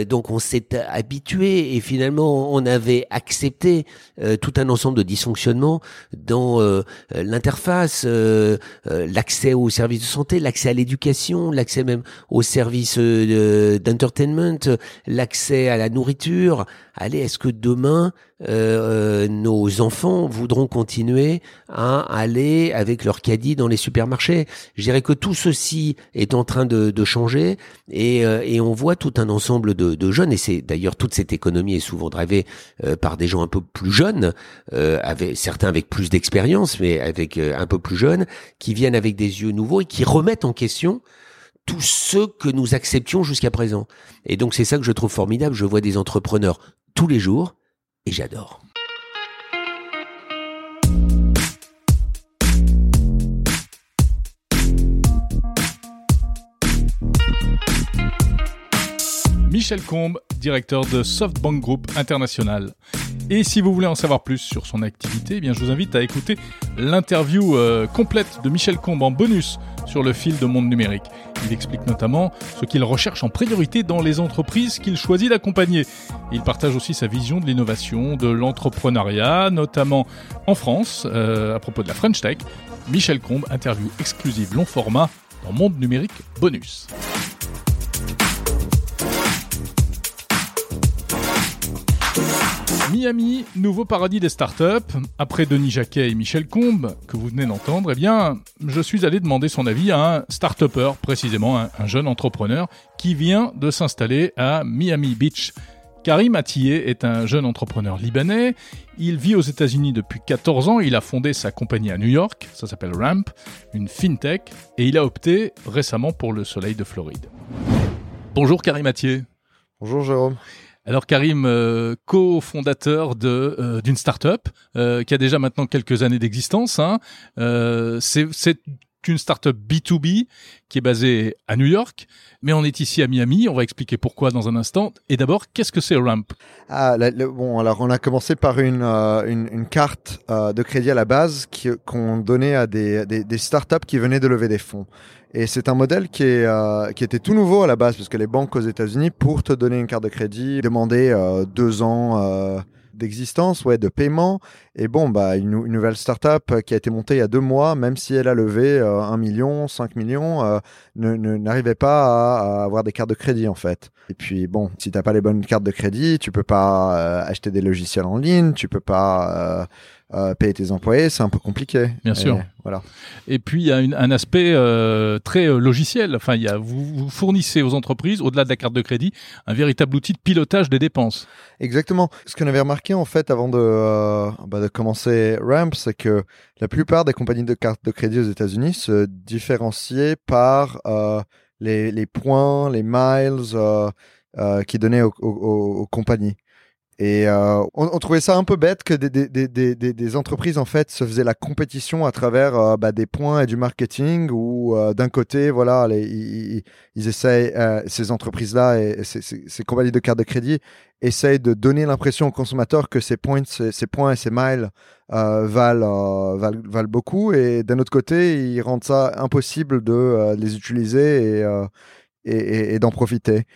donc on s'est habitué et finalement on avait accepté tout un ensemble de dysfonctionnements dans l'interface, l'accès aux services de santé, l'accès à l'éducation, l'accès même aux services d'entertainment, l'accès à la nourriture. Allez, est-ce que demain euh, nos enfants voudront continuer à aller avec leur caddie dans les supermarchés? Je dirais que tout ceci est en train de, changer et, euh, et, on voit tout un ensemble de, jeunes et c'est d'ailleurs toute cette économie est souvent drivée euh, par des gens un peu plus jeunes, certains avec plus d'expérience mais avec un peu plus jeunes, qui viennent avec des yeux nouveaux et qui remettent en question tout ce que nous acceptions jusqu'à présent. Et donc c'est ça que je trouve formidable. Je vois des entrepreneurs tous les jours et j'adore. Michel Combe, directeur de SoftBank Group International. Et si vous voulez en savoir plus sur son activité, eh bien je vous invite à écouter l'interview euh, complète de Michel Combe en bonus sur le fil de Monde Numérique. Il explique notamment ce qu'il recherche en priorité dans les entreprises qu'il choisit d'accompagner. Il partage aussi sa vision de l'innovation, de l'entrepreneuriat, notamment en France, euh, à propos de la French Tech. Michel Combe, interview exclusive long format dans Monde Numérique Bonus. Miami, nouveau paradis des startups. Après Denis Jacquet et Michel Combe, que vous venez d'entendre, eh bien, je suis allé demander son avis à un start précisément un, jeune entrepreneur qui vient de s'installer à Miami Beach. Karim Attié est un jeune entrepreneur libanais. Il vit aux États-Unis depuis 14 ans. Il a fondé sa compagnie à New York. Ça s'appelle Ramp, une fintech. Et il a opté récemment pour le soleil de Floride. Bonjour Karim Attié. Bonjour Jérôme. Alors Karim, euh, co-fondateur de euh, d'une start-up euh, qui a déjà maintenant quelques années d'existence. Hein. c'est une start-up B2B qui est basée à New York, mais on est ici à Miami. On va expliquer pourquoi dans un instant. Et d'abord, qu'est-ce que c'est Ramp? Ah, Bon, alors on a commencé par une, une, une, carte de crédit à la base qu'on donnait à des, des, startups qui venaient de lever des fonds. Et c'est un modèle qui, est, euh, qui était tout nouveau à la base, parce que les banques aux États-Unis, pour te donner une carte de crédit, demandaient euh, deux ans euh, d'existence, ouais, de paiement. Et bon, bah, une, nouvelle startup qui a été montée il y a deux mois, même si elle a levé un million, 5 millions, n'arrivait pas à, à, avoir des cartes de crédit en fait. Et puis bon, si t'as pas les bonnes cartes de crédit, tu peux pas acheter des logiciels en ligne, tu peux pas euh, payer tes employés, c'est un peu compliqué. Bien sûr. Voilà. Et puis il y a un aspect euh, très euh, logiciel. Enfin, il y a, vous, fournissez aux entreprises, au-delà de la carte de crédit, un véritable outil de pilotage des dépenses. Exactement. Ce qu'on avait remarqué en fait avant de, bah, de commencer Ramp, c'est que la plupart des compagnies de cartes de crédit aux États-Unis se différenciaient par les, les, points, les miles qui donnaient aux compagnies. Et euh, on, on, trouvait ça un peu bête que des, des, des, des, entreprises en fait se faisaient la compétition à travers euh, bah, des points et du marketing où euh, d'un côté voilà les, ils, ils essayent ces entreprises là et ces, ces, compagnies de cartes de crédit essayent de donner l'impression aux consommateurs que ces points ces, ces points et ces miles valent, valent, valent beaucoup et d'un autre côté ils rendent ça impossible de les utiliser et, et, et d'en profiter.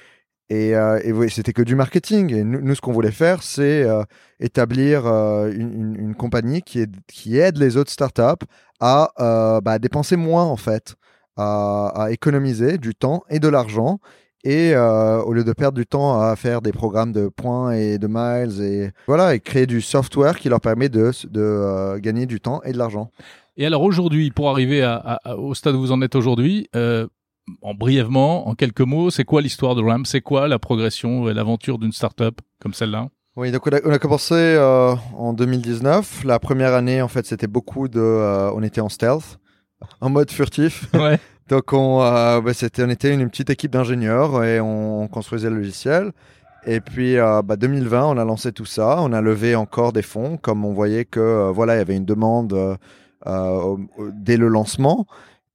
Et, euh, c'était que du marketing. Et nous, ce qu'on voulait faire, c'est euh, établir euh, une, une, compagnie qui, aide les autres startups à bah, dépenser moins, en fait, à, économiser du temps et de l'argent. Et au lieu de perdre du temps à faire des programmes de points et de miles, et voilà, et créer du software qui leur permet de, gagner du temps et de l'argent. Et alors aujourd'hui, pour arriver au stade où vous en êtes aujourd'hui, en brièvement, en quelques mots, c'est quoi l'histoire de Ramp C'est quoi la progression et l'aventure d'une startup comme celle-là? Oui, donc on a, commencé euh, en 2019. La première année, en fait, c'était beaucoup de, euh, on était en stealth, en mode furtif. Ouais. [laughs] donc on, euh, bah, c'était, on était une petite équipe d'ingénieurs et on, construisait le logiciel. Et puis, bah, 2020, on a lancé tout ça. On a levé encore des fonds, comme on voyait que voilà, il y avait une demande dès le lancement.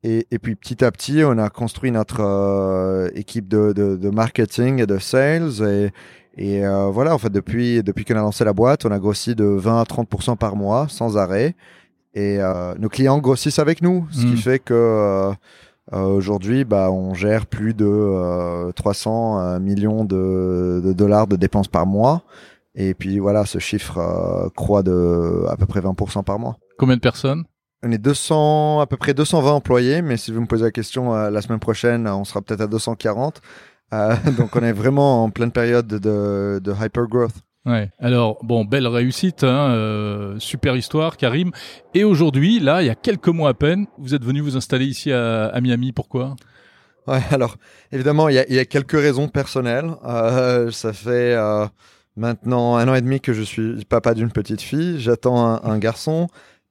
Et, et, puis petit à petit, on a construit notre euh, équipe de, de, de, marketing et de sales. Et, et euh, voilà, en fait, depuis, depuis qu'on a lancé la boîte, on a grossi de 20 à 30% par mois, sans arrêt. Et euh, nos clients grossissent avec nous, ce qui mm. fait que euh, aujourd'hui, bah, on gère plus de 300 millions de, de, dollars de dépenses par mois. Et puis voilà, ce chiffre croît de à peu près 20% par mois. Combien de personnes? On est 200, à peu près 220 employés, mais si vous me posez la question euh, la semaine prochaine, on sera peut-être à 240. Euh, [laughs] donc on est vraiment en pleine période de, de hyper growth. Ouais. Alors bon, belle réussite, hein, euh, super histoire, Karim. Et aujourd'hui, là, il y a quelques mois à peine, vous êtes venu vous installer ici à, à Miami. Pourquoi? Ouais, alors évidemment, il y a, y a, quelques raisons personnelles. Ça fait maintenant un an et demi que je suis papa d'une petite fille. J'attends un, un garçon.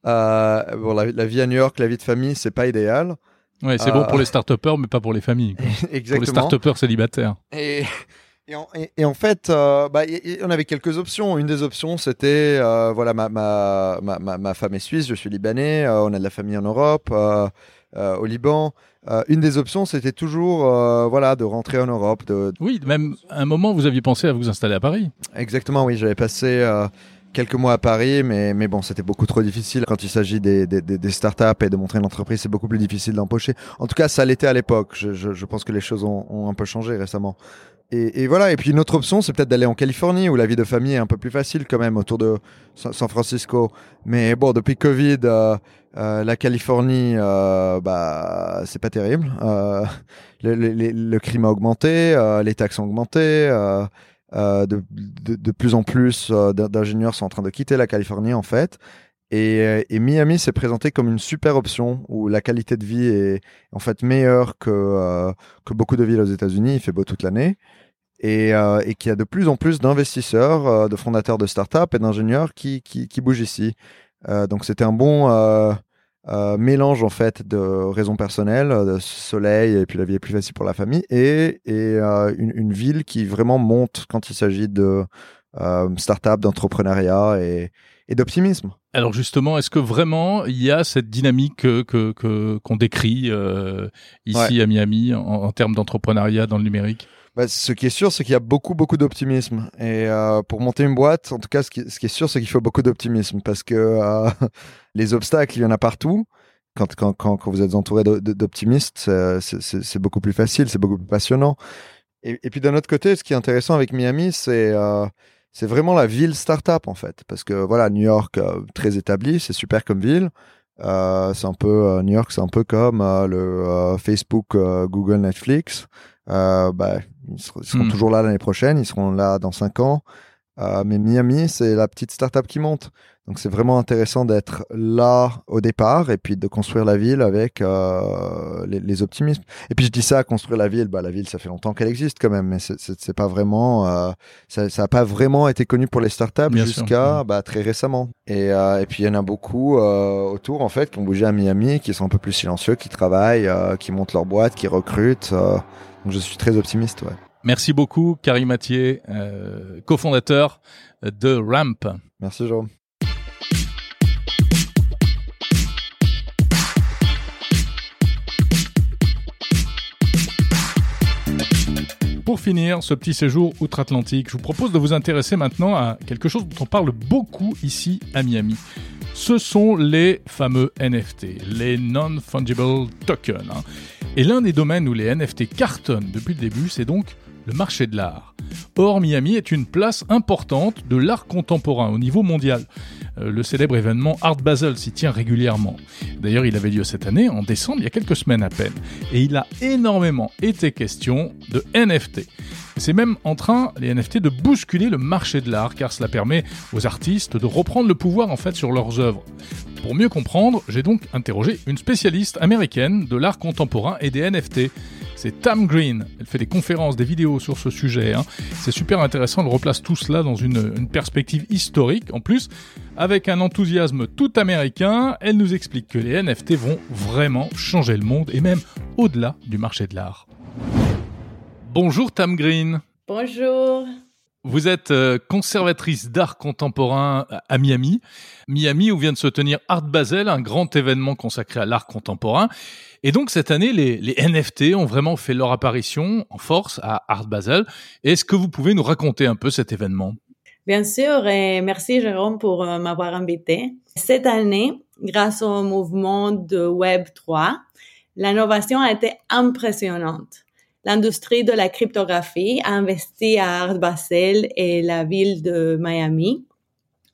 Euh, bon, la, vie à New York, la vie de famille, c'est pas idéal. Ouais, c'est bon pour les start mais pas pour les familles. [laughs] Exactement. Pour les start célibataires. Et, et, en, et, en, fait, euh, bah, on avait quelques options. Une des options, c'était euh, voilà, ma, ma, ma, ma, femme est suisse, je suis libanais, on a de la famille en Europe, au Liban. une des options, c'était toujours voilà, de rentrer en Europe. De... Oui, même à un moment, vous aviez pensé à vous installer à Paris. Exactement, oui. J'avais passé quelques mois à Paris, mais, mais bon, c'était beaucoup trop difficile. Quand il s'agit des, des, des, startups et de montrer une entreprise, c'est beaucoup plus difficile d'empocher. En tout cas, ça l'était à l'époque. Je, je, je, pense que les choses ont, ont un peu changé récemment. Et, et, voilà. Et puis une autre option, c'est peut-être d'aller en Californie où la vie de famille est un peu plus facile quand même autour de San Francisco. Mais bon, depuis Covid, euh, euh, la Californie, euh, bah, c'est pas terrible. Euh, le, le, le, crime a augmenté, euh, les taxes ont augmenté. Euh, de, de, plus en plus euh, d'ingénieurs sont en train de quitter la Californie en fait. Et, euh, et Miami s'est présenté comme une super option où la qualité de vie est en fait meilleure que, que beaucoup de villes aux États-Unis. Il fait beau toute l'année. Et, et qu'il y a de plus en plus d'investisseurs, de fondateurs de startups et d'ingénieurs qui, qui, qui, bougent ici. donc c'était un bon euh, mélange en fait de raisons personnelles, de soleil et puis la vie est plus facile pour la famille et, et euh, une, une, ville qui vraiment monte quand il s'agit de euh, start-up, d'entrepreneuriat et, et d'optimisme. Alors justement, est-ce que vraiment il y a cette dynamique que qu'on que, décrit euh, ici à Miami en, en termes d'entrepreneuriat dans le numérique? Bah, ce qui est sûr, c'est qu'il y a beaucoup, beaucoup d'optimisme. Et euh, pour monter une boîte, en tout cas, ce qui, ce qui est sûr, c'est qu'il faut beaucoup d'optimisme parce que euh, [laughs] les obstacles, il y en a partout. Quand, quand, quand, quand vous êtes entouré d'optimistes, c'est beaucoup plus facile, c'est beaucoup plus passionnant. Et, et puis d'un autre côté, ce qui est intéressant avec Miami, c'est euh, c'est vraiment la ville startup en fait, parce que voilà, New York euh, très établi, c'est super comme ville. Euh, c'est un peu euh, New York, c'est un peu comme le Facebook, Google, Netflix. bah, ils seront, hmm. toujours là l'année prochaine, ils seront là dans cinq ans. Euh, mais Miami, c'est la petite startup qui monte. Donc c'est vraiment intéressant d'être là au départ et puis de construire la ville avec euh, les, les, optimismes. Et puis je dis ça, construire la ville, bah la ville ça fait longtemps qu'elle existe quand même, mais c'est pas vraiment, euh, ça n'a pas vraiment été connu pour les startups jusqu'à bah, très récemment. Et, et puis il y en a beaucoup autour en fait qui ont bougé à Miami, qui sont un peu plus silencieux, qui travaillent, qui montent leur boîte, qui recrutent. Donc je suis très optimiste. Ouais. Merci beaucoup, Karim Mathieu, euh, cofondateur de Ramp. Merci, Jérôme. Pour finir ce petit séjour outre-Atlantique, je vous propose de vous intéresser maintenant à quelque chose dont on parle beaucoup ici à Miami. Ce sont les fameux NFT, les Non-Fungible Tokens. Hein. Et l'un des domaines où les NFT cartonnent depuis le début, c'est donc le marché de l'art. Or, Miami est une place importante de l'art contemporain au niveau mondial. Euh, le célèbre événement Art Basel s'y tient régulièrement. D'ailleurs, il avait lieu cette année, en décembre, il y a quelques semaines à peine. Et il a énormément été question de NFT. C'est même en train, les NFT, de bousculer le marché de l'art, car cela permet aux artistes de reprendre le pouvoir en fait sur leurs œuvres. Pour mieux comprendre, j'ai donc interrogé une spécialiste américaine de l'art contemporain et des NFT c'est Tam Green. Elle fait des conférences, des vidéos sur ce sujet. Hein. C'est super intéressant. Elle replace tout cela dans une, perspective historique. En plus, avec un enthousiasme tout américain, elle nous explique que les NFT vont vraiment changer le monde et même au-delà du marché de l'art. Bonjour Tam Green. Bonjour. Vous êtes euh, conservatrice d'art contemporain à Miami. Miami où vient de se tenir Art Basel, un grand événement consacré à l'art contemporain. Et donc cette année, les, les, NFT ont vraiment fait leur apparition en force à Art Basel. Est-ce que vous pouvez nous raconter un peu cet événement? Bien sûr, et merci Jérôme pour euh, m'avoir invité. Cette année, grâce au mouvement de Web 3, l'innovation a été impressionnante. L'industrie de la cryptographie a investi à Art Basel et la ville de Miami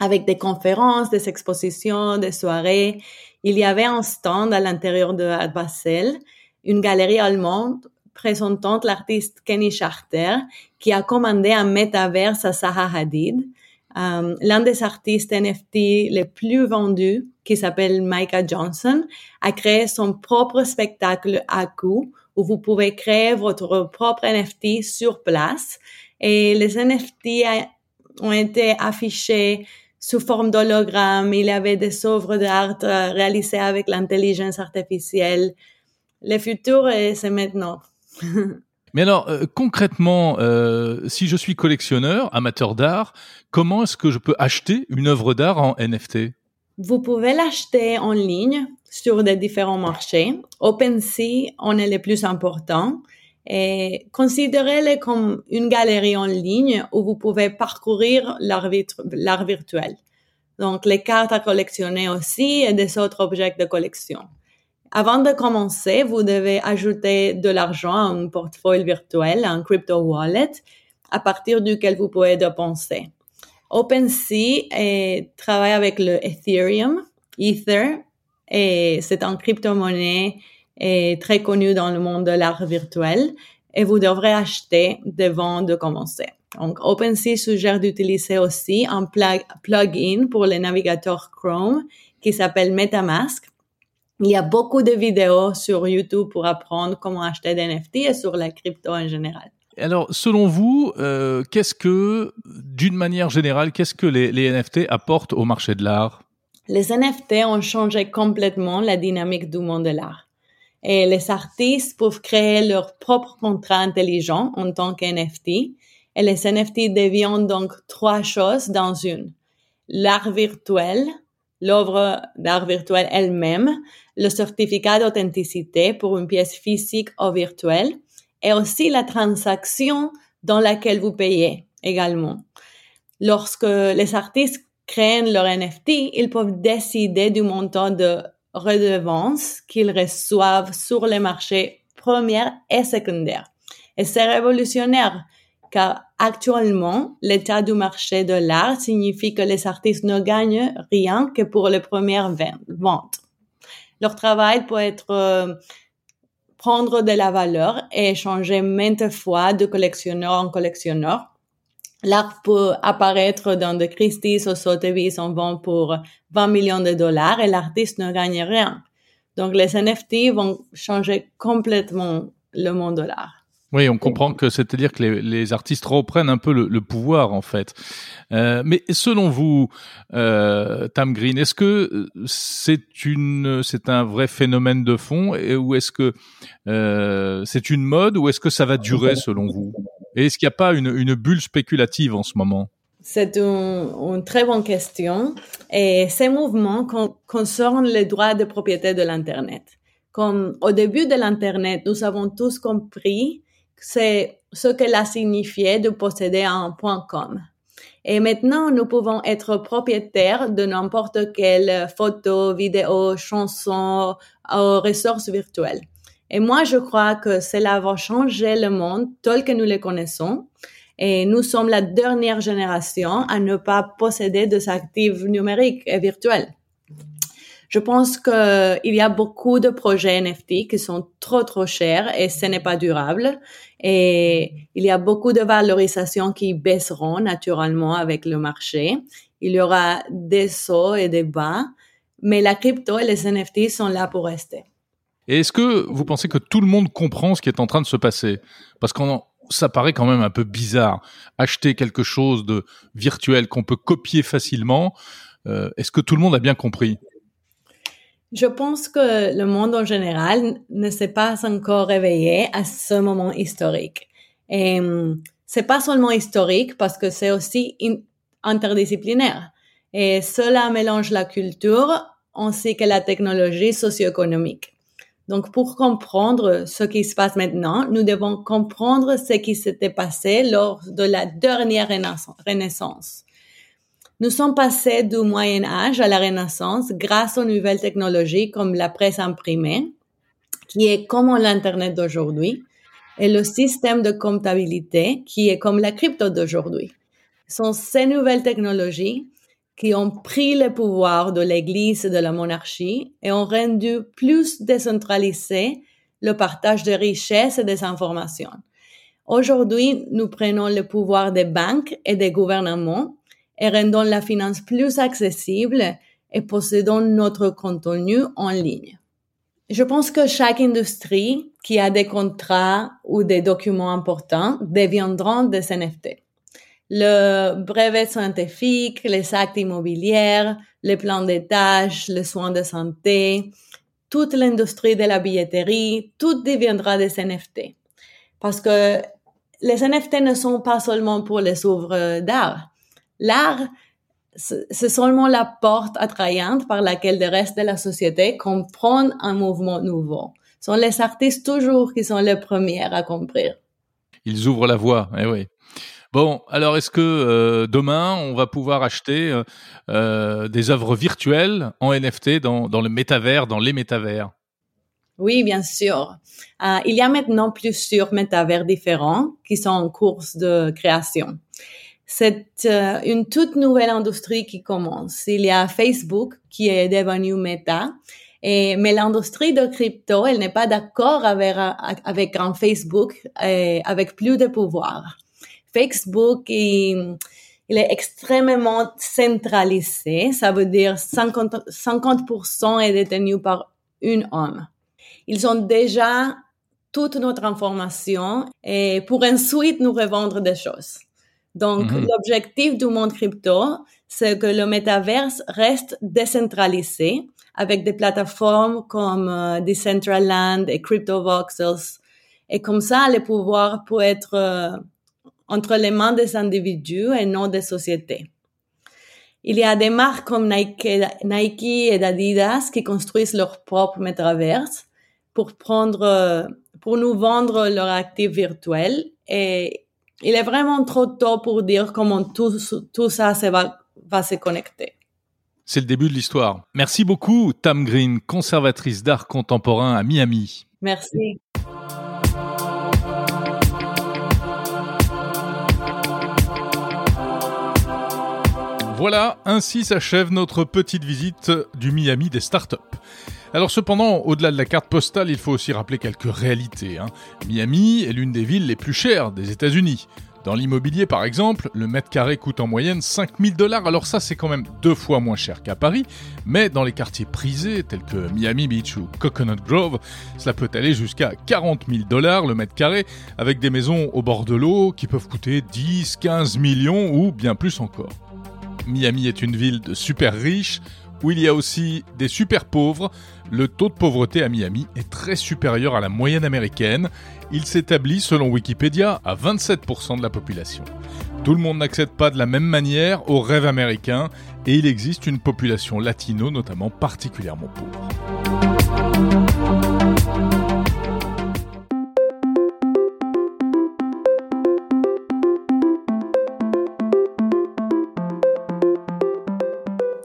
avec des conférences, des expositions, des soirées. Il y avait un stand à l'intérieur de Art Basel, une galerie allemande présentant l'artiste Kenny Charter, qui a commandé un métaverse à Zaha Hadid. Euh, l'un des artistes NFT les plus vendus, qui s'appelle Micah Johnson, a créé son propre spectacle à coup où vous pouvez créer votre propre NFT sur place. Et les NFT ont été affichés sous forme d'hologramme. Il y avait des œuvres d'art euh, réalisées avec l'intelligence artificielle. Le futur, c'est maintenant. [laughs] Mais alors, euh, concrètement, euh, si je suis collectionneur, amateur d'art, comment est-ce que je peux acheter une œuvre d'art en NFT Vous pouvez l'acheter en ligne sur des différents marchés. OpenSea en est le plus important. Et considérez-le comme une galerie en ligne où vous pouvez parcourir l'art virtuel. Donc, les cartes à collectionner aussi et des autres objets de collection. Avant de commencer, vous devez ajouter de l'argent à un portefeuille virtuel, un crypto wallet, à partir duquel vous pouvez dépenser. OpenSea travaille avec le Ethereum, Ether, et c'est un crypto-monnaie très connu dans le monde de l'art virtuel et vous devrez acheter devant de commencer. Donc, OpenSea suggère d'utiliser aussi un plugin pour les navigateurs Chrome qui s'appelle MetaMask il y a beaucoup de vidéos sur YouTube pour apprendre comment acheter des NFT et sur la crypto en général. Alors, selon vous, euh, qu'est-ce que, d'une manière générale, qu'est-ce que les NFT apportent au marché de l'art? Les NFT ont changé complètement la dynamique du monde de l'art. Et les artistes peuvent créer leur propre contrat intelligent en tant qu'NFT. Et les NFT deviennent donc trois choses dans une. L'art virtuel, l'œuvre d'art virtuel elle-même, le certificat d'authenticité pour une pièce physique ou virtuelle et aussi la transaction dans laquelle vous payez également. Lorsque les artistes créent leur NFT, ils peuvent décider du montant de redevance qu'ils reçoivent sur les marchés premiers et secondaires. Et c'est révolutionnaire car actuellement, l'état du marché de l'art signifie que les artistes ne gagnent rien que pour les premières ventes. Leur travail peut être euh, prendre de la valeur et changer maintes fois de collectionneur en collectionneur. L'art peut apparaître dans des Christie's ou Sotheby's en vend pour 20 millions de dollars et l'artiste ne gagne rien. Donc les NFT vont changer complètement le monde de l'art. Oui, on comprend que c'est-à-dire que les, artistes reprennent un peu le, le pouvoir en fait. Euh, mais selon vous, euh, Tam Green, est-ce que c'est une, c'est un vrai phénomène de fond, et, ou est-ce que euh, c'est une mode, ou est-ce que ça va durer selon vous? Et est-ce qu'il n'y a pas une, bulle spéculative en ce moment? C'est une, très bonne question. Et ces mouvements concernent les droits de propriété de l'Internet. Comme au début de l'Internet, nous avons tous compris c'est ce qu'elle a signifié de posséder un point .com. Et maintenant, nous pouvons être propriétaires de n'importe quelle photo, vidéo, chanson ou ressources virtuelles. Et moi, je crois que cela va changer le monde tel que nous le connaissons. Et nous sommes la dernière génération à ne pas posséder des actifs numériques et virtuels. Je pense qu'il y a beaucoup de projets NFT qui sont trop trop chers et ce n'est pas durable. Et il y a beaucoup de valorisations qui baisseront naturellement avec le marché. Il y aura des sauts et des bas, mais la crypto et les NFT sont là pour rester. Et est-ce que vous pensez que tout le monde comprend ce qui est en train de se passer? Parce que ça paraît quand même un peu bizarre. Acheter quelque chose de virtuel qu'on peut copier facilement, euh, est-ce que tout le monde a bien compris? Je pense que le monde en général ne s'est pas encore réveillé à ce moment historique. Et c'est pas seulement historique parce que c'est aussi interdisciplinaire. Et cela mélange la culture ainsi que la technologie socio-économique. Donc, pour comprendre ce qui se passe maintenant, nous devons comprendre ce qui s'était passé lors de la dernière renaissance. Nous sommes passés du Moyen Âge à la Renaissance grâce aux nouvelles technologies comme la presse imprimée, qui est comme l'Internet d'aujourd'hui, et le système de comptabilité, qui est comme la crypto d'aujourd'hui. Ce sont ces nouvelles technologies qui ont pris le pouvoir de l'Église et de la monarchie et ont rendu plus décentralisé le partage des richesses et des informations. Aujourd'hui, nous prenons le pouvoir des banques et des gouvernements et rendons la finance plus accessible et possédons notre contenu en ligne. Je pense que chaque industrie qui a des contrats ou des documents importants deviendront des NFT le brevet scientifique, les actes immobiliers, les plans de tâches, les soins de santé, toute l'industrie de la billetterie, tout deviendra des NFT. Parce que les NFT ne sont pas seulement pour les œuvres d'art. L'art, c'est seulement la porte attrayante par laquelle le reste de la société comprend un mouvement nouveau. Ce sont les artistes toujours qui sont les premiers à comprendre. Ils ouvrent la voie, eh oui. Bon, alors est-ce que euh, demain on va pouvoir acheter euh, euh, des œuvres virtuelles en NFT dans, dans le métavers, dans les métavers? Oui, bien sûr. il y a maintenant plusieurs métavers différents qui sont en course de création. C'est une toute nouvelle industrie qui commence. Il y a Facebook qui est devenu Meta. Et, mais l'industrie de crypto, elle n'est pas d'accord avec, avec un Facebook et avec plus de pouvoir. Facebook, il, est extrêmement centralisé. Ça veut dire 50%, 50 est détenu par une homme. Ils ont déjà toute notre information et pour ensuite nous revendre des choses. Donc, mhm. l'objectif du monde crypto, c'est que le métaverse reste décentralisé avec des plateformes comme euh, Decentraland et CryptoVoxels. Et comme ça, le pouvoir peut être euh, entre les mains des individus et non des sociétés. Il y a des marques comme Nike, et Adidas qui construisent leur propre metaverse pour prendre, pour nous vendre leur actifs virtuels et il est vraiment trop tôt pour dire comment tout, tout ça se va, va se connecter. C'est le début de l'histoire. Merci beaucoup, Tam Green, conservatrice d'art contemporain à Miami. Merci. Voilà, ainsi s'achève notre petite visite du Miami des startups. Alors cependant, au-delà de la carte postale, il faut aussi rappeler quelques réalités. Hein. Miami est l'une des villes les plus chères des États-Unis. Dans l'immobilier, par exemple, le mètre carré coûte en moyenne 5000 dollars. Alors ça, c'est quand même deux fois moins cher qu'à Paris. Mais dans les quartiers prisés, tels que Miami Beach ou Coconut Grove, cela peut aller jusqu'à 40 000 dollars le mètre carré, avec des maisons au bord de l'eau qui peuvent coûter 10, 15 millions ou bien plus encore. Miami est une ville de super riches où il y a aussi des super pauvres. Le taux de pauvreté à Miami est très supérieur à la moyenne américaine. Il s'établit, selon Wikipédia, à 27% de la population. Tout le monde n'accède pas de la même manière au rêve américain et il existe une population latino notamment particulièrement pauvre.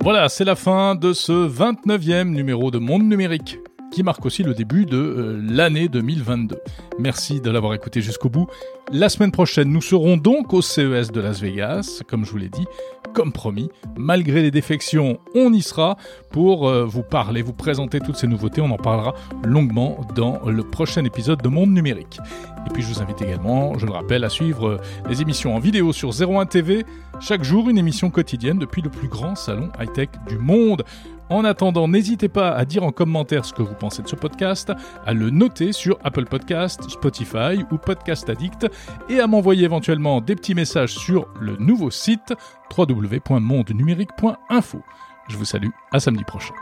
Voilà, c'est la fin de ce 29e numéro de Monde Numérique qui marque aussi le début de euh, l'année 2022. Merci de l'avoir écouté jusqu'au bout. La semaine prochaine, nous serons donc au CES de Las Vegas, comme je vous l'ai dit, comme promis. Malgré les défections, on y sera pour euh, vous parler, vous présenter toutes ces nouveautés. On en parlera longuement dans le prochain épisode de Monde Numérique. Et puis je vous invite également, je le rappelle, à suivre euh, les émissions en vidéo sur 01 TV. Chaque jour, une émission quotidienne depuis le plus grand salon high-tech du monde. En attendant, n'hésitez pas à dire en commentaire ce que vous pensez de ce podcast, à le noter sur Apple Podcast, Spotify ou Podcast Addict et à m'envoyer éventuellement des petits messages sur le nouveau site www.mondenumérique.info. Je vous salue, à samedi prochain.